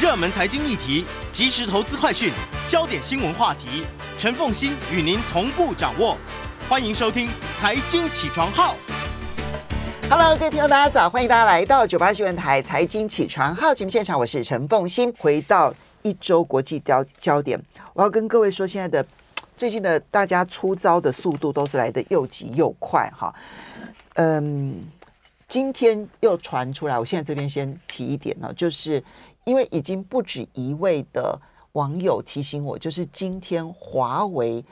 热门财经议题、即时投资快讯、焦点新闻话题，陈凤欣与您同步掌握。欢迎收听《财经起床号》。Hello，各位听众，大家早！欢迎大家来到九八新闻台《财经起床号》节目现场，我是陈凤欣。回到一周国际焦焦点，我要跟各位说，现在的最近的大家出招的速度都是来得又急又快哈。嗯，今天又传出来，我现在这边先提一点呢，就是。因为已经不止一位的网友提醒我，就是今天华为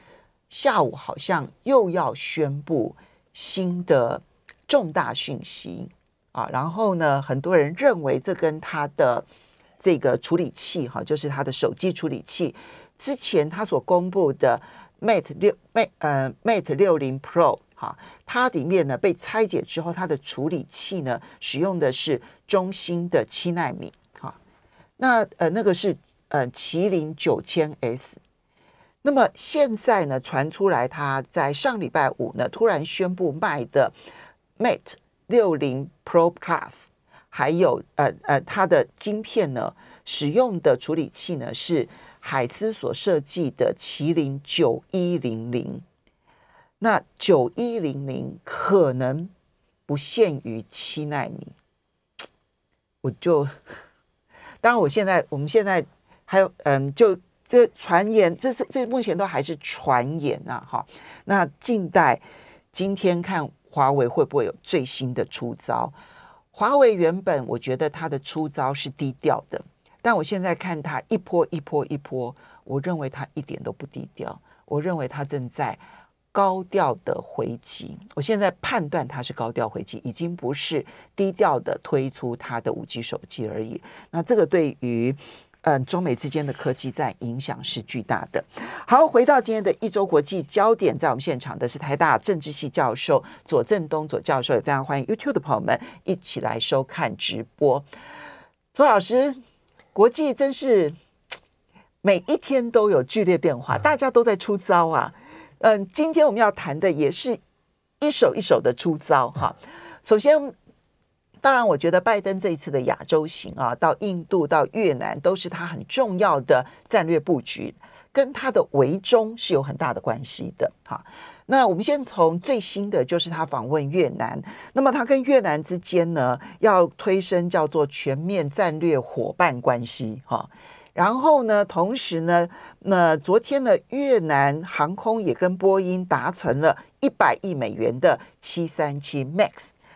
下午好像又要宣布新的重大讯息啊，然后呢，很多人认为这跟他的这个处理器哈，就是他的手机处理器之前他所公布的 Mate 六 Mate 呃 Mate 六零 Pro 哈，它里面呢被拆解之后，它的处理器呢使用的是中兴的七纳米。那呃，那个是呃麒麟九千 S，那么现在呢传出来，他在上礼拜五呢突然宣布卖的 Mate 六零 Pro Plus，还有呃呃它的晶片呢使用的处理器呢是海思所设计的麒麟九一零零，那九一零零可能不限于七纳米，我就。当然，我现在我们现在还有嗯，就这传言，这是这目前都还是传言呐，哈。那近代今天看华为会不会有最新的出招？华为原本我觉得它的出招是低调的，但我现在看它一波一波一波，我认为它一点都不低调，我认为它正在。高调的回击，我现在判断它是高调回击，已经不是低调的推出它的五 G 手机而已。那这个对于嗯中美之间的科技战影响是巨大的。好，回到今天的一周国际焦点，在我们现场的是台大政治系教授左正东左教授，也非常欢迎 YouTube 的朋友们一起来收看直播。左老师，国际真是每一天都有剧烈变化，大家都在出招啊。嗯，嗯今天我们要谈的也是一手一手的出招哈。首先，当然，我觉得拜登这一次的亚洲行啊，到印度、到越南，都是他很重要的战略布局，跟他的围中是有很大的关系的哈。那我们先从最新的，就是他访问越南，那么他跟越南之间呢，要推升叫做全面战略伙伴关系哈。然后呢，同时呢，那昨天呢，越南航空也跟波音达成了一百亿美元的七三七 MAX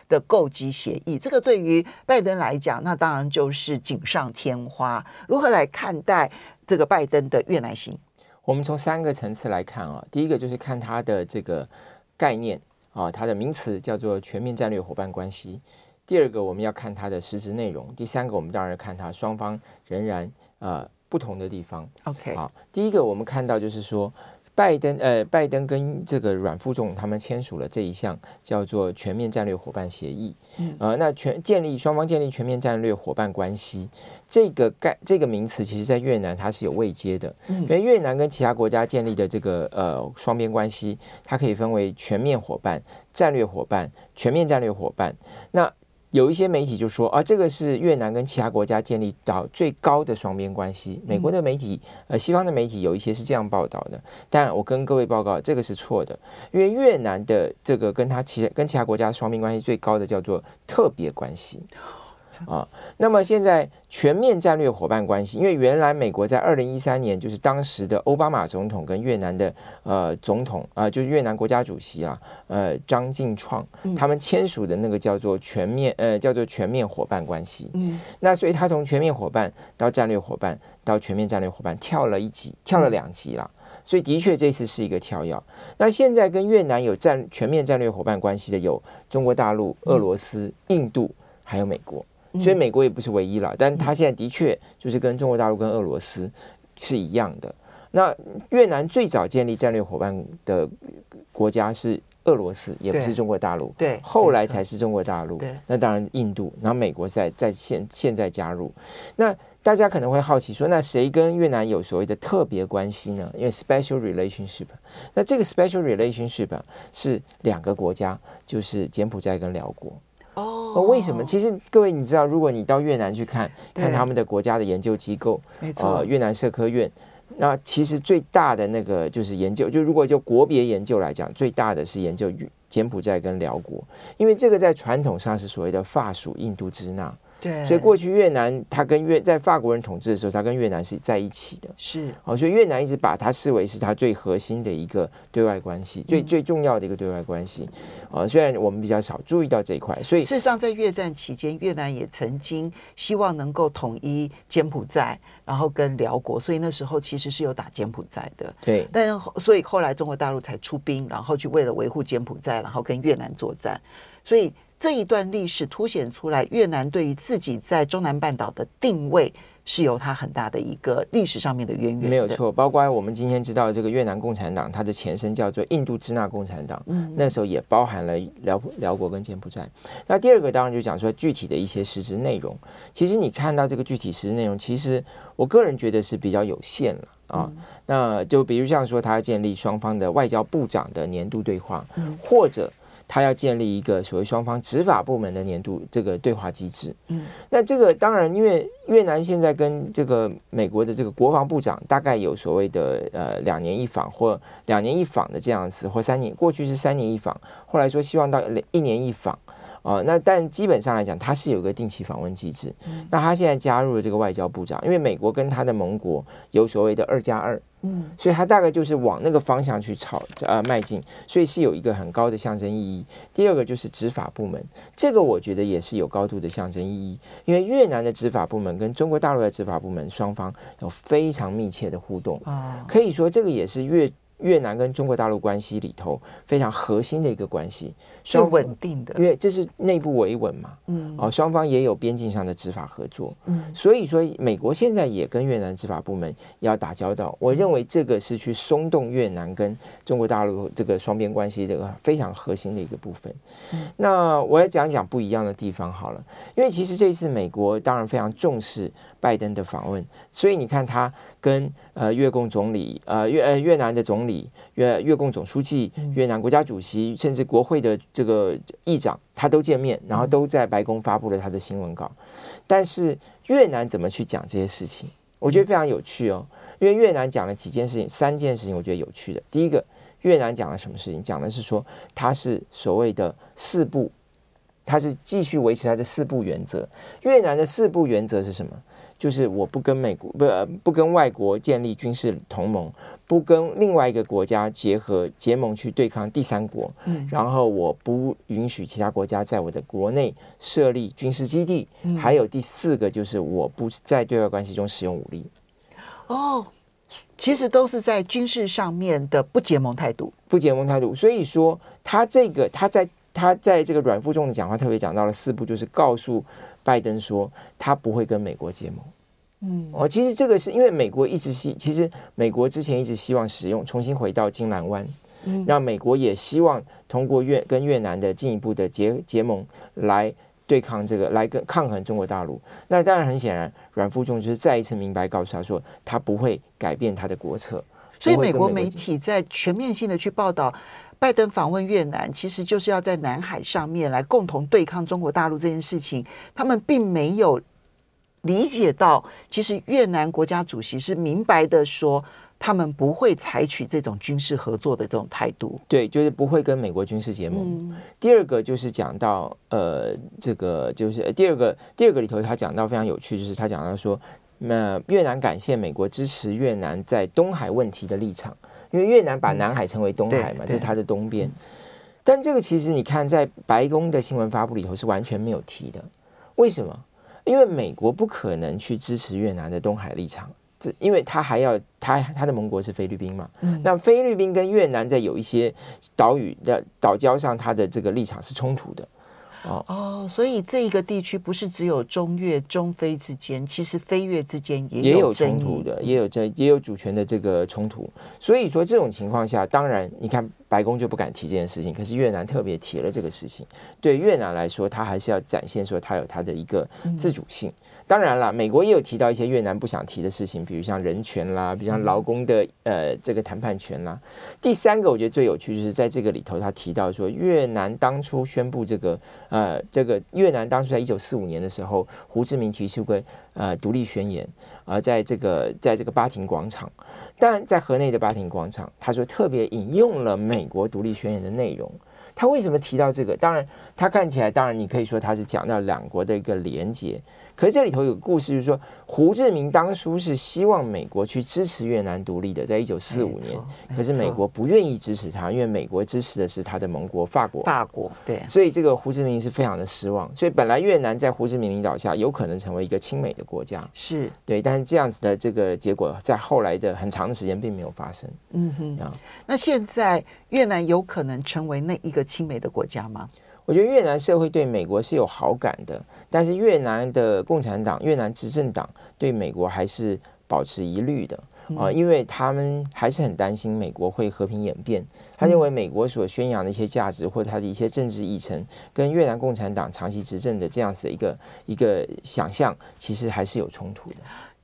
的购机协议。这个对于拜登来讲，那当然就是锦上添花。如何来看待这个拜登的越南行？我们从三个层次来看啊，第一个就是看它的这个概念啊，它的名词叫做全面战略伙伴关系。第二个，我们要看它的实质内容；第三个，我们当然看它双方仍然。呃，不同的地方。OK，好，第一个我们看到就是说，拜登呃，拜登跟这个阮副总他们签署了这一项叫做全面战略伙伴协议。嗯，呃，那全建立双方建立全面战略伙伴关系，这个概这个名词，其实在越南它是有位阶的。嗯，因为越南跟其他国家建立的这个呃双边关系，它可以分为全面伙伴、战略伙伴、全面战略伙伴。那有一些媒体就说啊，这个是越南跟其他国家建立到最高的双边关系。美国的媒体，呃，西方的媒体有一些是这样报道的，但我跟各位报告，这个是错的，因为越南的这个跟他其跟其他国家双边关系最高的叫做特别关系。啊，那么现在全面战略伙伴关系，因为原来美国在二零一三年就是当时的奥巴马总统跟越南的呃总统啊、呃，就是越南国家主席啊，呃张静创他们签署的那个叫做全面呃叫做全面伙伴关系。嗯，那所以他从全面伙伴到战略伙伴到全面战略伙伴跳了一级，跳了两级了。所以的确这次是一个跳跃。那现在跟越南有战全面战略伙伴关系的有中国大陆、俄罗斯、印度还有美国。所以美国也不是唯一了，但它现在的确就是跟中国大陆跟俄罗斯是一样的。那越南最早建立战略伙伴的国家是俄罗斯，也不是中国大陆，对，后来才是中国大陆。对，那当然印度，然后美国在在现现在加入。那大家可能会好奇说，那谁跟越南有所谓的特别关系呢？因为 special relationship，那这个 special relationship 是两个国家，就是柬埔寨跟辽国。哦，为什么？其实各位你知道，如果你到越南去看看他们的国家的研究机构，没错，呃，越南社科院，那其实最大的那个就是研究，就如果就国别研究来讲，最大的是研究柬埔寨跟辽国，因为这个在传统上是所谓的法属印度支那。对，所以过去越南，它跟越在法国人统治的时候，它跟越南是在一起的。是，哦，所以越南一直把它视为是它最核心的一个对外关系，最最重要的一个对外关系。啊，虽然我们比较少注意到这一块，所以事实上在越战期间，越南也曾经希望能够统一柬埔寨，然后跟辽国，所以那时候其实是有打柬埔寨的。对，但是所以后来中国大陆才出兵，然后去为了维护柬埔寨，然后跟越南作战，所以。这一段历史凸显出来，越南对于自己在中南半岛的定位是有它很大的一个历史上面的渊源。没有错，包括我们今天知道这个越南共产党，它的前身叫做印度支那共产党，嗯，那时候也包含了辽辽国跟柬埔寨。那第二个当然就讲说具体的一些实质内容。其实你看到这个具体实质内容，其实我个人觉得是比较有限了啊。嗯、那就比如像说，他要建立双方的外交部长的年度对话，嗯、或者。他要建立一个所谓双方执法部门的年度这个对话机制。嗯，那这个当然，因为越南现在跟这个美国的这个国防部长大概有所谓的呃两年一访或两年一访的这样子，或三年过去是三年一访，后来说希望到一年一访啊。那但基本上来讲，它是有个定期访问机制。那他现在加入了这个外交部长，因为美国跟他的盟国有所谓的二加二。嗯，所以它大概就是往那个方向去朝呃迈进，所以是有一个很高的象征意义。第二个就是执法部门，这个我觉得也是有高度的象征意义，因为越南的执法部门跟中国大陆的执法部门双方有非常密切的互动啊，可以说这个也是越。越南跟中国大陆关系里头非常核心的一个关系，双稳定的，因为这是内部维稳嘛，嗯，哦，双方也有边境上的执法合作，嗯，所以说美国现在也跟越南执法部门要打交道，我认为这个是去松动越南跟中国大陆这个双边关系这个非常核心的一个部分。嗯，那我来讲一讲不一样的地方好了，因为其实这一次美国当然非常重视拜登的访问，所以你看他跟呃越共总理呃越呃越南的总理。越越共总书记、越南国家主席，甚至国会的这个议长，他都见面，然后都在白宫发布了他的新闻稿。但是越南怎么去讲这些事情？我觉得非常有趣哦。因为越南讲了几件事情，三件事情我觉得有趣的。第一个，越南讲了什么事情？讲的是说他是所谓的四不，他是继续维持他的四不原则。越南的四不原则是什么？就是我不跟美国不不跟外国建立军事同盟，不跟另外一个国家结合结盟去对抗第三国，嗯，然后我不允许其他国家在我的国内设立军事基地，嗯，还有第四个就是我不在对外关系中使用武力。哦，其实都是在军事上面的不结盟态度，不结盟态度。所以说他这个他在他在这个阮富仲的讲话特别讲到了四步，就是告诉。拜登说他不会跟美国结盟。嗯，哦，其实这个是因为美国一直希，其实美国之前一直希望使用重新回到金兰湾，嗯，让美国也希望通过越跟越南的进一步的结结盟来对抗这个，来跟抗衡中国大陆。那当然很显然，阮富仲就是再一次明白告诉他说，他不会改变他的国策。所以美国媒体在全面性的去报道。拜登访问越南，其实就是要在南海上面来共同对抗中国大陆这件事情。他们并没有理解到，其实越南国家主席是明白的说，他们不会采取这种军事合作的这种态度。对，就是不会跟美国军事结盟。嗯、第二个就是讲到，呃，这个就是第二个，第二个里头他讲到非常有趣，就是他讲到说，那越南感谢美国支持越南在东海问题的立场。因为越南把南海称为东海嘛，这是它的东边。但这个其实你看，在白宫的新闻发布里头是完全没有提的。为什么？因为美国不可能去支持越南的东海立场，这因为他还要他他的盟国是菲律宾嘛。那菲律宾跟越南在有一些岛屿的岛礁上，它的这个立场是冲突的。哦哦，所以这一个地区不是只有中越、中非之间，其实非越之间也有也有冲突的，也有这也有主权的这个冲突。所以说这种情况下，当然你看白宫就不敢提这件事情，可是越南特别提了这个事情。对越南来说，他还是要展现说他有他的一个自主性。嗯当然了，美国也有提到一些越南不想提的事情，比如像人权啦，比如像劳工的呃这个谈判权啦。第三个我觉得最有趣就是在这个里头，他提到说越南当初宣布这个呃这个越南当初在一九四五年的时候，胡志明提出过呃独立宣言，而、在这个在这个巴亭广场，但在河内的巴亭广场，他说特别引用了美国独立宣言的内容。他为什么提到这个？当然，他看起来当然你可以说他是讲到两国的一个连结。可是这里头有个故事，就是说胡志明当初是希望美国去支持越南独立的，在一九四五年。可是美国不愿意支持他，因为美国支持的是他的盟国法国。法国对，所以这个胡志明是非常的失望。所以本来越南在胡志明领导下有可能成为一个亲美的国家，是对。但是这样子的这个结果，在后来的很长的时间并没有发生。嗯哼，那现在越南有可能成为那一个亲美的国家吗？我觉得越南社会对美国是有好感的，但是越南的共产党、越南执政党对美国还是保持疑虑的啊，因为他们还是很担心美国会和平演变。他认为美国所宣扬的一些价值或者他的一些政治议程，跟越南共产党长期执政的这样子的一个一个想象，其实还是有冲突的。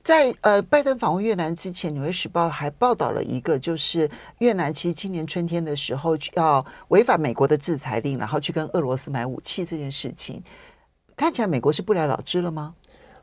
在呃，拜登访问越南之前，《纽约时报》还报道了一个，就是越南其实今年春天的时候要违反美国的制裁令，然后去跟俄罗斯买武器这件事情，看起来美国是不了了之了吗？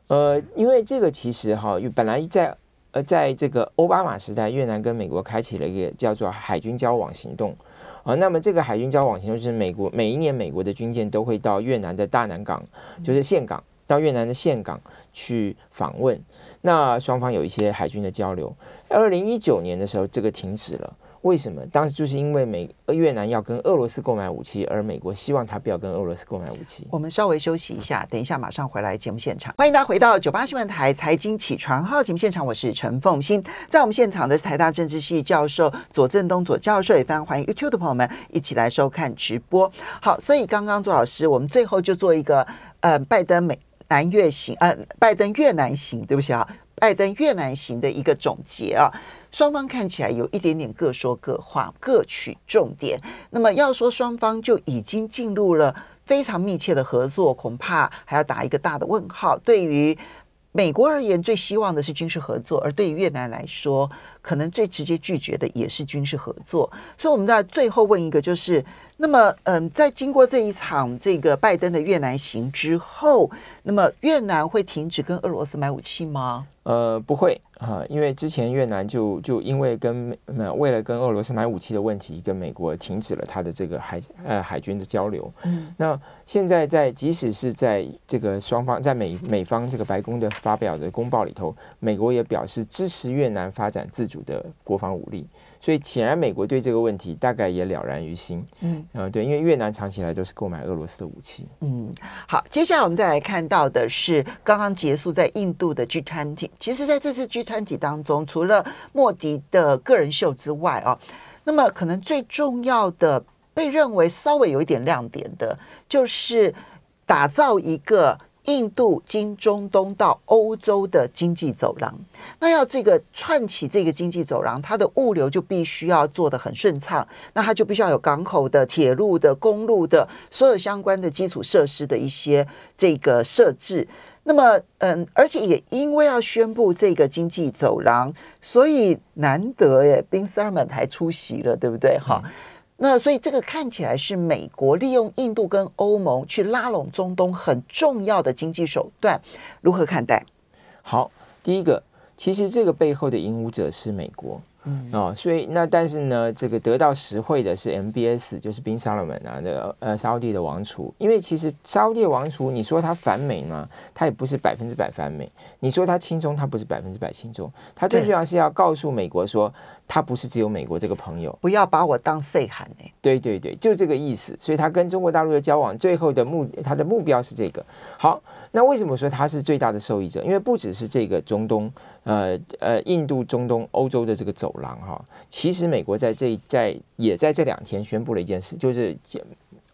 呃，因为这个其实哈，本来在呃，在这个奥巴马时代，越南跟美国开启了一个叫做海军交往行动啊。那么这个海军交往行动就是美国每一年美国的军舰都会到越南的大南港，就是岘港。到越南的岘港去访问，那双方有一些海军的交流。二零一九年的时候，这个停止了。为什么？当时就是因为美越南要跟俄罗斯购买武器，而美国希望他不要跟俄罗斯购买武器。我们稍微休息一下，等一下马上回来节目现场。欢迎大家回到九八新闻台财经起床号节目现场，我是陈凤欣。在我们现场的是台大政治系教授左正东左教授，也非常欢迎 YouTube 的朋友们一起来收看直播。好，所以刚刚左老师，我们最后就做一个呃，拜登美。南越行，呃，拜登越南行，对不起啊，拜登越南行的一个总结啊，双方看起来有一点点各说各话，各取重点。那么要说双方就已经进入了非常密切的合作，恐怕还要打一个大的问号。对于美国而言，最希望的是军事合作；而对于越南来说，可能最直接拒绝的也是军事合作。所以我们在最后问一个，就是。那么，嗯，在经过这一场这个拜登的越南行之后，那么越南会停止跟俄罗斯买武器吗？呃，不会啊，因为之前越南就就因为跟呃为了跟俄罗斯买武器的问题，跟美国停止了他的这个海呃海军的交流。嗯，那现在在即使是在这个双方在美美方这个白宫的发表的公报里头，美国也表示支持越南发展自主的国防武力。所以显然，美国对这个问题大概也了然于心。嗯，呃，对，因为越南长期以来都是购买俄罗斯的武器。嗯，好，接下来我们再来看到的是刚刚结束在印度的 G20。其实，在这次 G20 当中，除了莫迪的个人秀之外哦，那么可能最重要的，被认为稍微有一点亮点的，就是打造一个。印度经中东到欧洲的经济走廊，那要这个串起这个经济走廊，它的物流就必须要做得很顺畅，那它就必须要有港口的、铁路的、公路的，所有相关的基础设施的一些这个设置。那么，嗯，而且也因为要宣布这个经济走廊，所以难得耶宾斯特曼还出席了，对不对？哈、那所以这个看起来是美国利用印度跟欧盟去拉拢中东很重要的经济手段，如何看待？好，第一个，其实这个背后的引武者是美国。嗯哦，所以那但是呢，这个得到实惠的是 MBS，就是宾沙罗门啊，那个呃沙乌地的王储。因为其实沙乌地王储，你说他反美吗？他也不是百分之百反美。你说他亲中，他不是百分之百亲中。他最重要是要告诉美国说，他不是只有美国这个朋友，不要把我当废韩哎。对对对，就这个意思。所以他跟中国大陆的交往，最后的目他的目标是这个。好，那为什么说他是最大的受益者？因为不只是这个中东。呃呃，印度、中东、欧洲的这个走廊哈，其实美国在这在也在这两天宣布了一件事，就是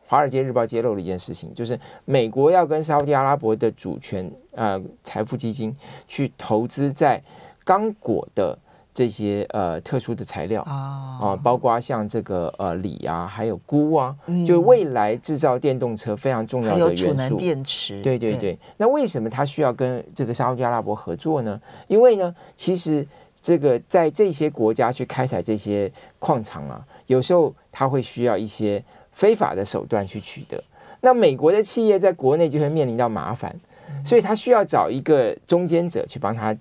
华尔街日报揭露了一件事情，就是美国要跟沙乌地阿拉伯的主权呃财富基金去投资在刚果的。这些呃特殊的材料啊、呃，包括像这个呃锂啊，还有钴啊，嗯、就未来制造电动车非常重要的元素。电池。对对对。对那为什么它需要跟这个沙乌地阿拉伯合作呢？因为呢，其实这个在这些国家去开采这些矿场啊，有时候它会需要一些非法的手段去取得。那美国的企业在国内就会面临到麻烦，所以他需要找一个中间者去帮他。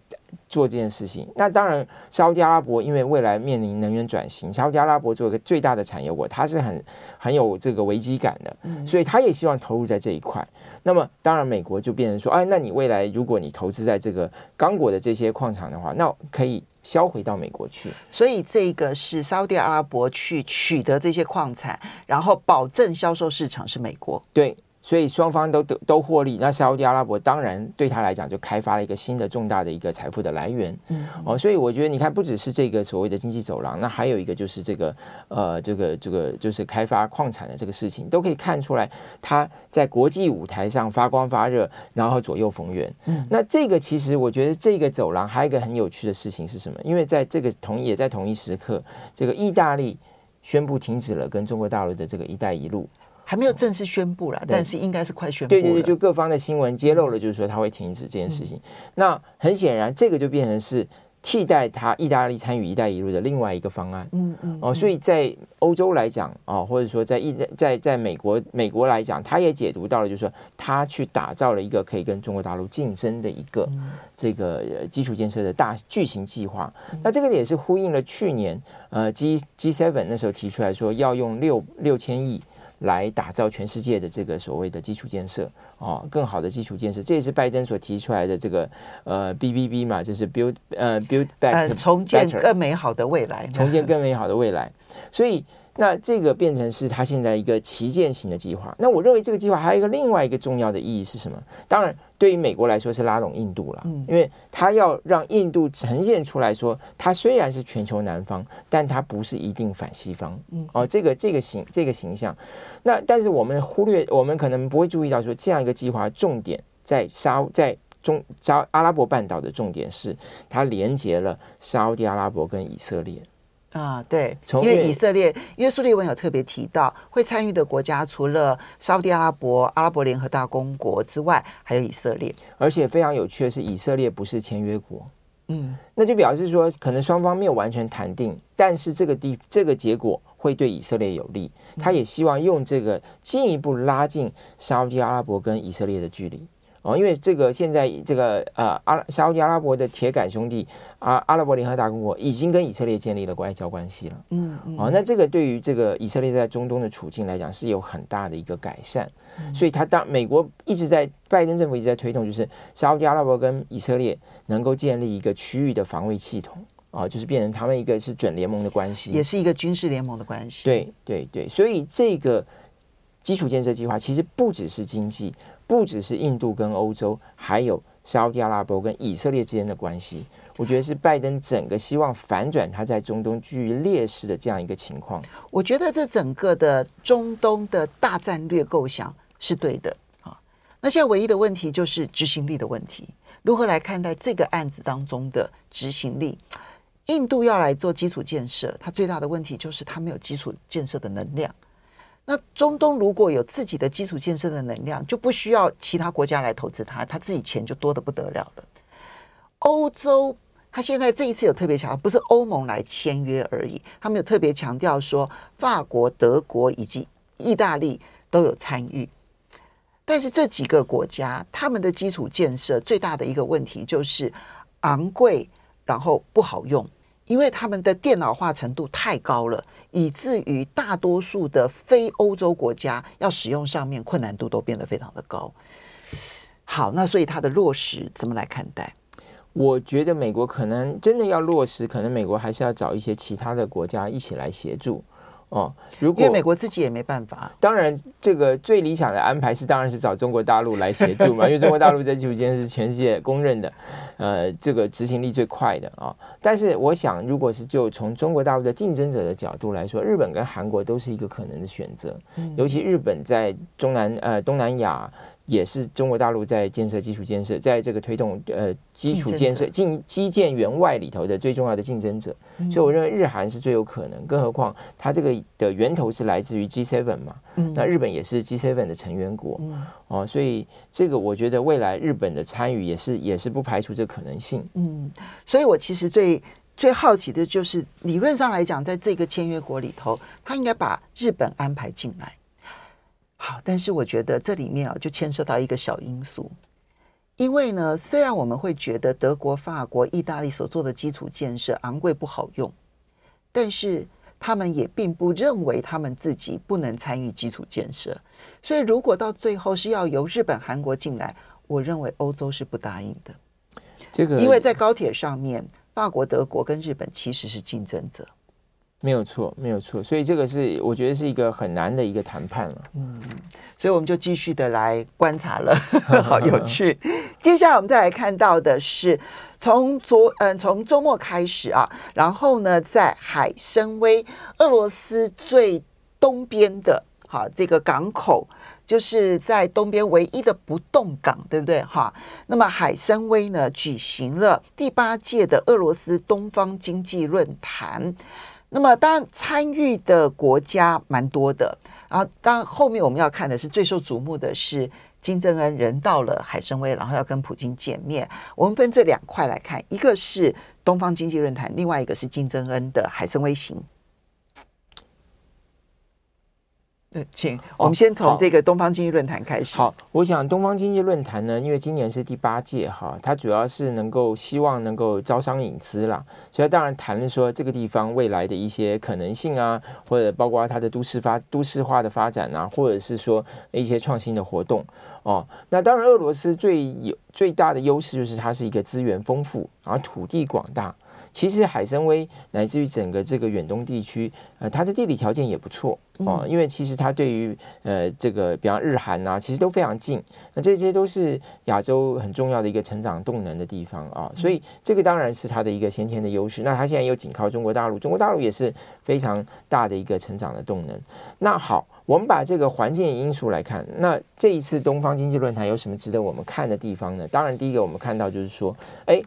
做这件事情，那当然，沙乌地阿拉伯因为未来面临能源转型，沙乌地阿拉伯作为一个最大的产油国，它是很很有这个危机感的，所以他也希望投入在这一块。那么，当然，美国就变成说，哎，那你未来如果你投资在这个刚果的这些矿场的话，那可以销回到美国去。所以，这个是沙乌地阿拉伯去取得这些矿产，然后保证销售市场是美国。对。所以双方都得都获利，那沙乌地阿拉伯当然对他来讲就开发了一个新的重大的一个财富的来源。嗯，哦，所以我觉得你看，不只是这个所谓的经济走廊，那还有一个就是这个呃，这个这个就是开发矿产的这个事情，都可以看出来他在国际舞台上发光发热，然后左右逢源。嗯，那这个其实我觉得这个走廊还有一个很有趣的事情是什么？因为在这个同也在同一时刻，这个意大利宣布停止了跟中国大陆的这个“一带一路”。还没有正式宣布了，但是应该是快宣布。对对对，就各方的新闻揭露了，就是说他会停止这件事情。嗯、那很显然，这个就变成是替代他意大利参与“一带一路”的另外一个方案。嗯嗯。哦，所以在欧洲来讲啊、哦，或者说在意在在美国美国来讲，他也解读到了，就是说他去打造了一个可以跟中国大陆竞争的一个这个基础建设的大巨型计划。嗯、那这个也是呼应了去年呃 G G seven 那时候提出来说要用六六千亿。来打造全世界的这个所谓的基础建设哦，更好的基础建设，这也是拜登所提出来的这个呃 BBB 嘛，就是 build 呃 build back，呃，重建更美好的未来，重建更美好的未来，所以。那这个变成是他现在一个旗舰型的计划。那我认为这个计划还有一个另外一个重要的意义是什么？当然，对于美国来说是拉拢印度了，因为他要让印度呈现出来说，他虽然是全球南方，但他不是一定反西方。哦，这个这个形这个形象。那但是我们忽略，我们可能不会注意到说，这样一个计划重点在沙在中沙阿拉伯半岛的重点是它连接了沙乌地阿拉伯跟以色列。啊，对，因为以色列，因为苏利文有特别提到，会参与的国家除了沙乌地阿拉伯、阿拉伯联合大公国之外，还有以色列。而且非常有趣的是，以色列不是签约国，嗯，那就表示说，可能双方没有完全谈定，但是这个地这个结果会对以色列有利，他也希望用这个进一步拉近沙乌地阿拉伯跟以色列的距离。哦，因为这个现在这个呃阿沙乌地阿拉伯的铁杆兄弟阿、啊、阿拉伯联合大公国已经跟以色列建立了外交关系了。嗯，嗯哦，那这个对于这个以色列在中东的处境来讲是有很大的一个改善。嗯、所以他当美国一直在拜登政府一直在推动，就是沙乌地阿拉伯跟以色列能够建立一个区域的防卫系统啊、哦，就是变成他们一个是准联盟的关系，也是一个军事联盟的关系。对对对，所以这个基础建设计划其实不只是经济。不只是印度跟欧洲，还有沙特阿拉伯跟以色列之间的关系，我觉得是拜登整个希望反转他在中东居于劣势的这样一个情况。我觉得这整个的中东的大战略构想是对的啊。那现在唯一的问题就是执行力的问题，如何来看待这个案子当中的执行力？印度要来做基础建设，它最大的问题就是它没有基础建设的能量。那中东如果有自己的基础建设的能量，就不需要其他国家来投资它，它自己钱就多得不得了了。欧洲，他现在这一次有特别强调，不是欧盟来签约而已，他们有特别强调说，法国、德国以及意大利都有参与。但是这几个国家，他们的基础建设最大的一个问题就是昂贵，然后不好用。因为他们的电脑化程度太高了，以至于大多数的非欧洲国家要使用上面困难度都变得非常的高。好，那所以它的落实怎么来看待？我觉得美国可能真的要落实，可能美国还是要找一些其他的国家一起来协助哦，如果因为美国自己也没办法。当然，这个最理想的安排是，当然是找中国大陆来协助嘛，因为中国大陆在基础建设是全世界公认的，呃，这个执行力最快的啊、哦。但是，我想，如果是就从中国大陆的竞争者的角度来说，日本跟韩国都是一个可能的选择，尤其日本在中南呃东南亚。也是中国大陆在建设基础建设，在这个推动呃基础建设进基建员外里头的最重要的竞争者，所以我认为日韩是最有可能。更何况它这个的源头是来自于 G7 嘛，那日本也是 G7 的成员国哦，所以这个我觉得未来日本的参与也是也是不排除这可能性。嗯，所以我其实最最好奇的就是理论上来讲，在这个签约国里头，他应该把日本安排进来。好，但是我觉得这里面啊，就牵涉到一个小因素，因为呢，虽然我们会觉得德国、法国、意大利所做的基础建设昂贵不好用，但是他们也并不认为他们自己不能参与基础建设。所以，如果到最后是要由日本、韩国进来，我认为欧洲是不答应的。这个，因为在高铁上面，法国、德国跟日本其实是竞争者。没有错，没有错，所以这个是我觉得是一个很难的一个谈判了。嗯，所以我们就继续的来观察了，好有趣。接下来我们再来看到的是，从昨嗯从周末开始啊，然后呢，在海参崴俄罗斯最东边的哈这个港口，就是在东边唯一的不动港，对不对？哈，那么海参崴呢举行了第八届的俄罗斯东方经济论坛。那么，当然参与的国家蛮多的。然后，当后面我们要看的是最受瞩目的是金正恩人到了海参崴，然后要跟普京见面。我们分这两块来看，一个是东方经济论坛，另外一个是金正恩的海参崴行。对，请我们先从这个东方经济论坛开始。好，好，我想东方经济论坛呢，因为今年是第八届哈，它主要是能够希望能够招商引资啦，所以当然谈论说这个地方未来的一些可能性啊，或者包括它的都市发都市化的发展啊，或者是说一些创新的活动哦。那当然，俄罗斯最有最大的优势就是它是一个资源丰富，然后土地广大。其实海参崴乃至于整个这个远东地区，呃，它的地理条件也不错哦，因为其实它对于呃这个比方日韩啊，其实都非常近，那这些都是亚洲很重要的一个成长动能的地方啊，所以这个当然是它的一个先天的优势。那它现在又紧靠中国大陆，中国大陆也是非常大的一个成长的动能。那好，我们把这个环境因素来看，那这一次东方经济论坛有什么值得我们看的地方呢？当然，第一个我们看到就是说，哎。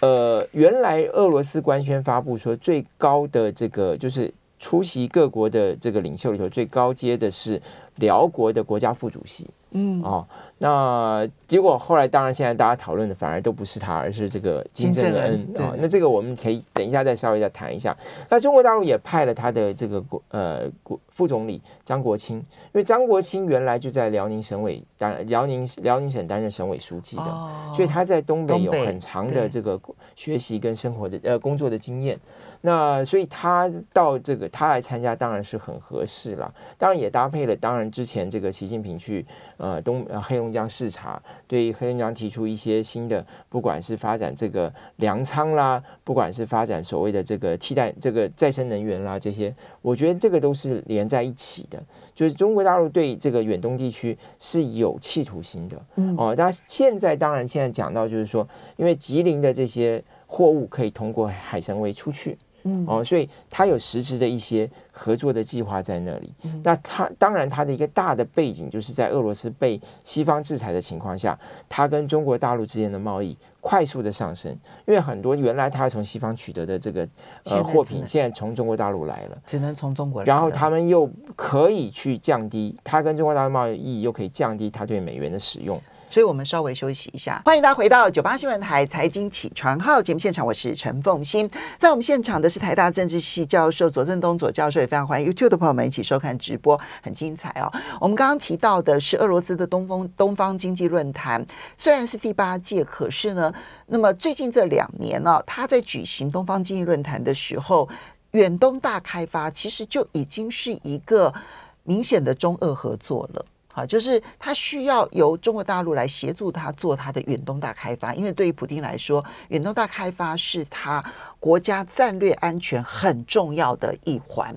呃，原来俄罗斯官宣发布说，最高的这个就是出席各国的这个领袖里头最高阶的是辽国的国家副主席。嗯，哦，那结果后来当然现在大家讨论的反而都不是他，而是这个金正恩啊、哦。那这个我们可以等一下再稍微再谈一下。那中国大陆也派了他的这个国呃国副总理张国清，因为张国清原来就在辽宁省委担辽宁辽宁省担任省委书记的，哦、所以他在东北有很长的这个学习跟生活的呃工作的经验。那所以他到这个他来参加当然是很合适了，当然也搭配了当然之前这个习近平去呃东呃黑龙江视察，对黑龙江提出一些新的，不管是发展这个粮仓啦，不管是发展所谓的这个替代这个再生能源啦这些，我觉得这个都是连在一起的，就是中国大陆对这个远东地区是有企图心的，嗯哦，那现在当然现在讲到就是说，因为吉林的这些货物可以通过海参崴出去。嗯哦，所以他有实质的一些合作的计划在那里。嗯、那他当然他的一个大的背景就是在俄罗斯被西方制裁的情况下，他跟中国大陆之间的贸易快速的上升，因为很多原来他从西方取得的这个呃货品，现在从中国大陆来了，只能从中国来。然后他们又可以去降低他跟中国大陆贸易，又可以降低他对美元的使用。所以我们稍微休息一下，欢迎大家回到九八新闻台财经起床号节目现场，我是陈凤欣。在我们现场的是台大政治系教授左正东左教授，也非常欢迎 YouTube 的朋友们一起收看直播，很精彩哦。我们刚刚提到的是俄罗斯的东风东方经济论坛，虽然是第八届，可是呢，那么最近这两年呢、哦，他在举行东方经济论坛的时候，远东大开发其实就已经是一个明显的中俄合作了。好，就是他需要由中国大陆来协助他做他的远东大开发，因为对于普京来说，远东大开发是他国家战略安全很重要的一环。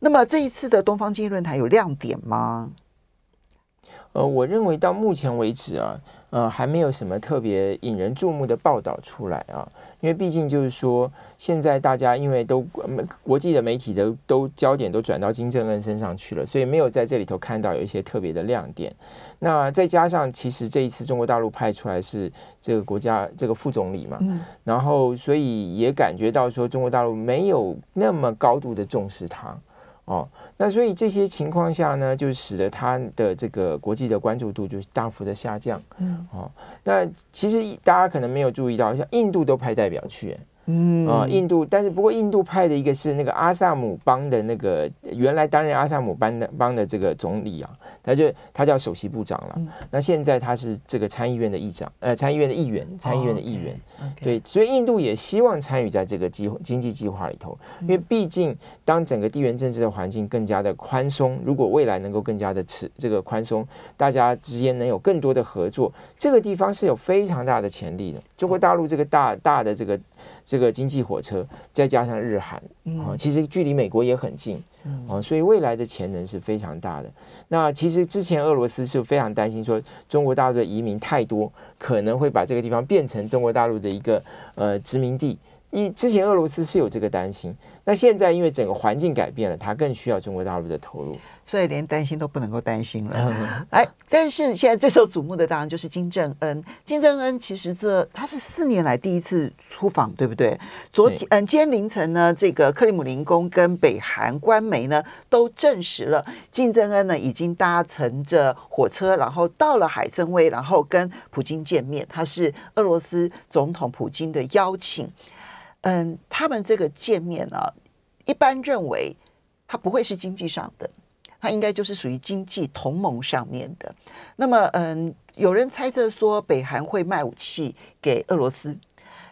那么这一次的东方经济论坛有亮点吗？呃，我认为到目前为止啊，呃，还没有什么特别引人注目的报道出来啊。因为毕竟就是说，现在大家因为都国际的媒体都都焦点都转到金正恩身上去了，所以没有在这里头看到有一些特别的亮点。那再加上，其实这一次中国大陆派出来是这个国家这个副总理嘛，然后所以也感觉到说中国大陆没有那么高度的重视他。哦，那所以这些情况下呢，就使得他的这个国际的关注度就大幅的下降。嗯，哦，那其实大家可能没有注意到，像印度都派代表去。嗯啊，印度，但是不过印度派的一个是那个阿萨姆邦的那个原来担任阿萨姆邦的邦的这个总理啊，他就他叫首席部长了。嗯、那现在他是这个参议院的议长，呃，参议院的议员，参议院的议员。哦、okay, okay. 对，所以印度也希望参与在这个计经济计划里头，因为毕竟当整个地缘政治的环境更加的宽松，如果未来能够更加的持这个宽松，大家之间能有更多的合作，这个地方是有非常大的潜力的。中国大陆这个大大的这个。这个经济火车，再加上日韩啊，其实距离美国也很近啊，所以未来的潜能是非常大的。那其实之前俄罗斯是非常担心说，中国大陆的移民太多，可能会把这个地方变成中国大陆的一个呃殖民地。一之前俄罗斯是有这个担心，那现在因为整个环境改变了，它更需要中国大陆的投入。所以连担心都不能够担心了。哎，但是现在最受瞩目的当然就是金正恩。金正恩其实这他是四年来第一次出访，对不对？昨天嗯，今天凌晨呢，这个克里姆林宫跟北韩官媒呢都证实了，金正恩呢已经搭乘着火车，然后到了海参崴，然后跟普京见面。他是俄罗斯总统普京的邀请。嗯，他们这个见面呢，一般认为他不会是经济上的。它应该就是属于经济同盟上面的。那么，嗯，有人猜测说，北韩会卖武器给俄罗斯，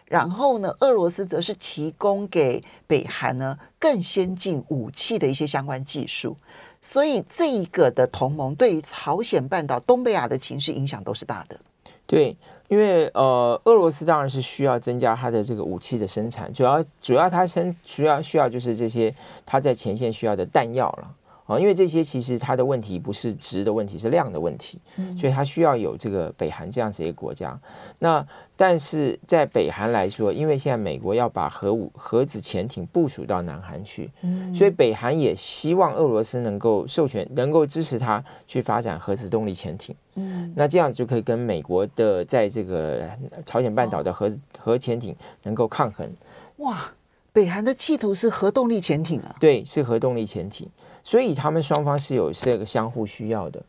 然后呢，俄罗斯则是提供给北韩呢更先进武器的一些相关技术。所以，这一个的同盟对于朝鲜半岛、东北亚的情势影响都是大的。对，因为呃，俄罗斯当然是需要增加它的这个武器的生产，主要主要它生需要需要就是这些它在前线需要的弹药了。啊，因为这些其实它的问题不是值的问题，是量的问题，所以它需要有这个北韩这样子一个国家。那但是在北韩来说，因为现在美国要把核武核子潜艇部署到南韩去，所以北韩也希望俄罗斯能够授权，能够支持他去发展核子动力潜艇。嗯那这样子就可以跟美国的在这个朝鲜半岛的核核潜艇能够抗衡。哇，北韩的企图是核动力潜艇啊？对，是核动力潜艇。所以他们双方是有这个相互需要的。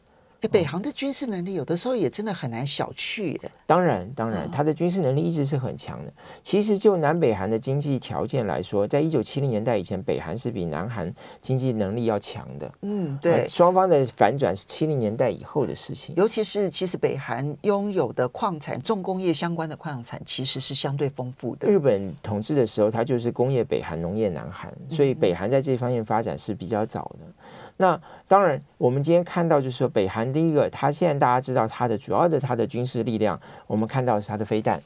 北韩的军事能力有的时候也真的很难小觑。当然，当然，他的军事能力一直是很强的。其实就南北韩的经济条件来说，在一九七零年代以前，北韩是比南韩经济能力要强的。嗯，对。双方的反转是七零年代以后的事情。尤其是其实北韩拥有的矿产、重工业相关的矿产，其实是相对丰富的。日本统治的时候，它就是工业北韩、农业南韩，所以北韩在这方面发展是比较早的。那当然，我们今天看到就是说，北韩第一个，它现在大家知道它的主要的它的军事力量，我们看到是它的飞弹，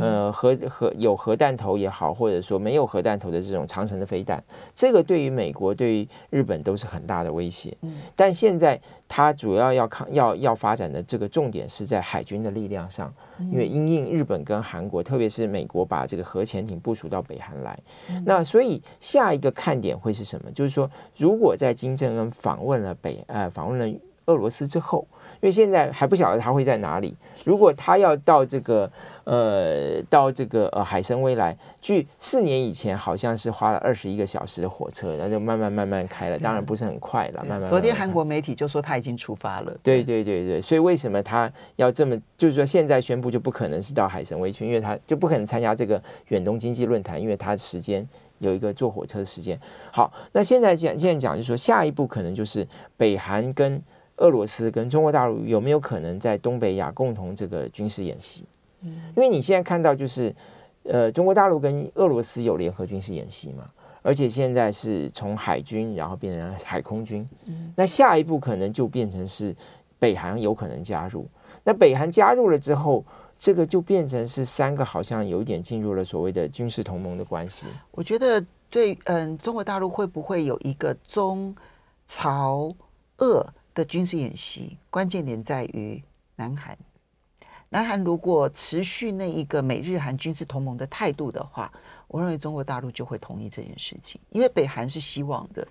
呃，核核有核弹头也好，或者说没有核弹头的这种长城的飞弹，这个对于美国、对于日本都是很大的威胁。但现在它主要要抗要要发展的这个重点是在海军的力量上。因为因应日本跟韩国，特别是美国把这个核潜艇部署到北韩来，那所以下一个看点会是什么？就是说，如果在金正恩访问了北呃访问了俄罗斯之后。因为现在还不晓得他会在哪里。如果他要到这个呃到这个呃海参崴来，据四年以前好像是花了二十一个小时的火车，那就慢慢慢慢开了，当然不是很快了。慢慢，慢慢。昨天韩国媒体就说他已经出发了。对对对对，所以为什么他要这么就是说现在宣布就不可能是到海参崴去，因为他就不可能参加这个远东经济论坛，因为他时间有一个坐火车的时间。好，那现在讲现在讲就是说下一步可能就是北韩跟。俄罗斯跟中国大陆有没有可能在东北亚共同这个军事演习？因为你现在看到就是，呃，中国大陆跟俄罗斯有联合军事演习嘛，而且现在是从海军然后变成海空军，那下一步可能就变成是北韩有可能加入。那北韩加入了之后，这个就变成是三个好像有一点进入了所谓的军事同盟的关系。我觉得对，嗯，中国大陆会不会有一个中朝俄的军事演习？关键点在于南韩。南韩如果持续那一个美日韩军事同盟的态度的话，我认为中国大陆就会同意这件事情，因为北韩是希望的，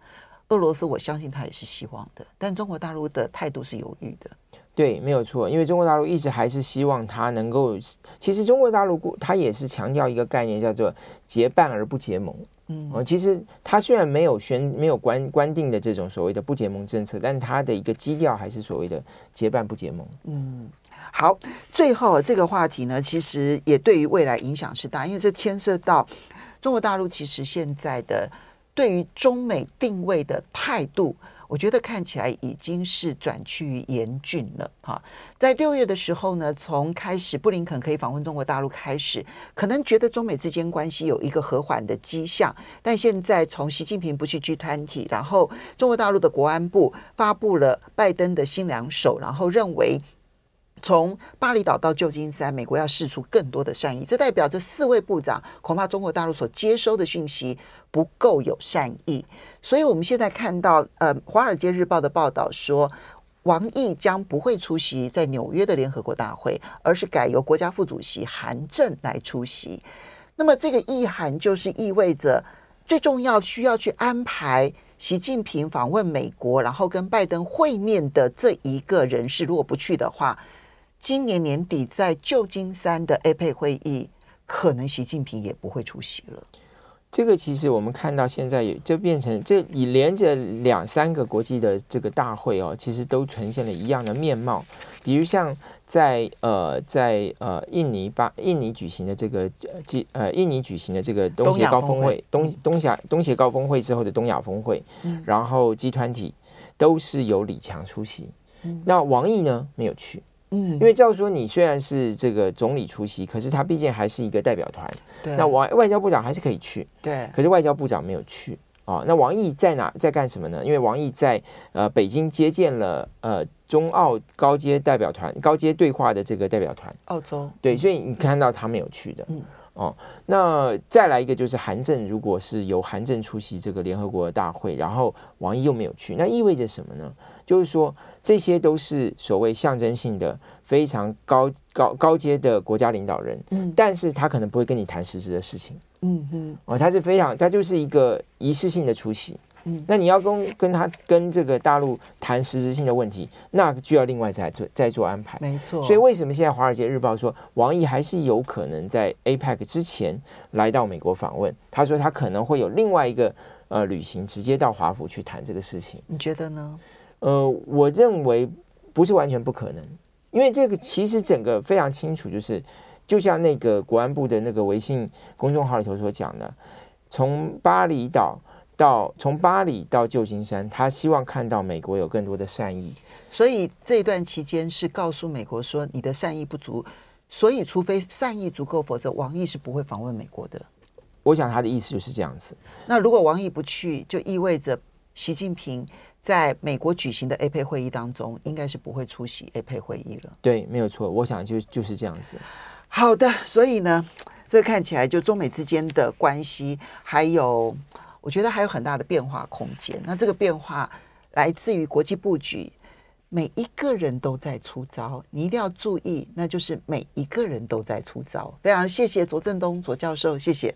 俄罗斯我相信他也是希望的，但中国大陆的态度是犹豫的。对，没有错，因为中国大陆一直还是希望他能够，其实中国大陆他也是强调一个概念，叫做结伴而不结盟。嗯，其实他虽然没有宣没有关关定的这种所谓的不结盟政策，但他的一个基调还是所谓的结伴不结盟。嗯。好，最后这个话题呢，其实也对于未来影响是大，因为这牵涉到中国大陆其实现在的对于中美定位的态度，我觉得看起来已经是转趋于严峻了。哈，在六月的时候呢，从开始布林肯可以访问中国大陆开始，可能觉得中美之间关系有一个和缓的迹象，但现在从习近平不去 G20，然后中国大陆的国安部发布了拜登的新两手，然后认为。从巴厘岛到旧金山，美国要试出更多的善意，这代表这四位部长恐怕中国大陆所接收的讯息不够有善意。所以，我们现在看到，呃，《华尔街日报》的报道说，王毅将不会出席在纽约的联合国大会，而是改由国家副主席韩正来出席。那么，这个意涵就是意味着，最重要需要去安排习近平访问美国，然后跟拜登会面的这一个人士，如果不去的话。今年年底在旧金山的 APEC 会议，可能习近平也不会出席了。这个其实我们看到现在也就变成这你连着两三个国际的这个大会哦，其实都呈现了一样的面貌。比如像在呃在呃印尼巴印尼举行的这个呃印尼举行的这个东协高峰会东东亚东协高峰会之后的东亚峰会，嗯、然后集团体都是由李强出席，嗯、那王毅呢没有去。嗯，因为照说你虽然是这个总理出席，可是他毕竟还是一个代表团。对，那王外交部长还是可以去。对，可是外交部长没有去啊。那王毅在哪，在干什么呢？因为王毅在呃北京接见了呃中澳高阶代表团、高阶对话的这个代表团。澳洲。对，所以你看到他没有去的。嗯。哦，那再来一个就是韩正，如果是由韩正出席这个联合国的大会，然后王毅又没有去，那意味着什么呢？就是说，这些都是所谓象征性的、非常高高高阶的国家领导人，嗯，但是他可能不会跟你谈实质的事情，嗯嗯，哦，他是非常，他就是一个仪式性的出席。嗯，那你要跟跟他跟这个大陆谈实质性的问题，那就要另外再做再做安排。没错，所以为什么现在《华尔街日报》说王毅还是有可能在 APEC 之前来到美国访问？他说他可能会有另外一个呃旅行，直接到华府去谈这个事情。你觉得呢？呃，我认为不是完全不可能，因为这个其实整个非常清楚，就是就像那个国安部的那个微信公众号里头所讲的，从巴厘岛。到从巴黎到旧金山，他希望看到美国有更多的善意，所以这一段期间是告诉美国说你的善意不足，所以除非善意足够，否则王毅是不会访问美国的。我想他的意思就是这样子。那如果王毅不去，就意味着习近平在美国举行的 APEC 会议当中，应该是不会出席 APEC 会议了。对，没有错。我想就就是这样子。好的，所以呢，这看起来就中美之间的关系还有。我觉得还有很大的变化空间。那这个变化来自于国际布局，每一个人都在出招，你一定要注意，那就是每一个人都在出招。非常谢谢左振东左教授，谢谢。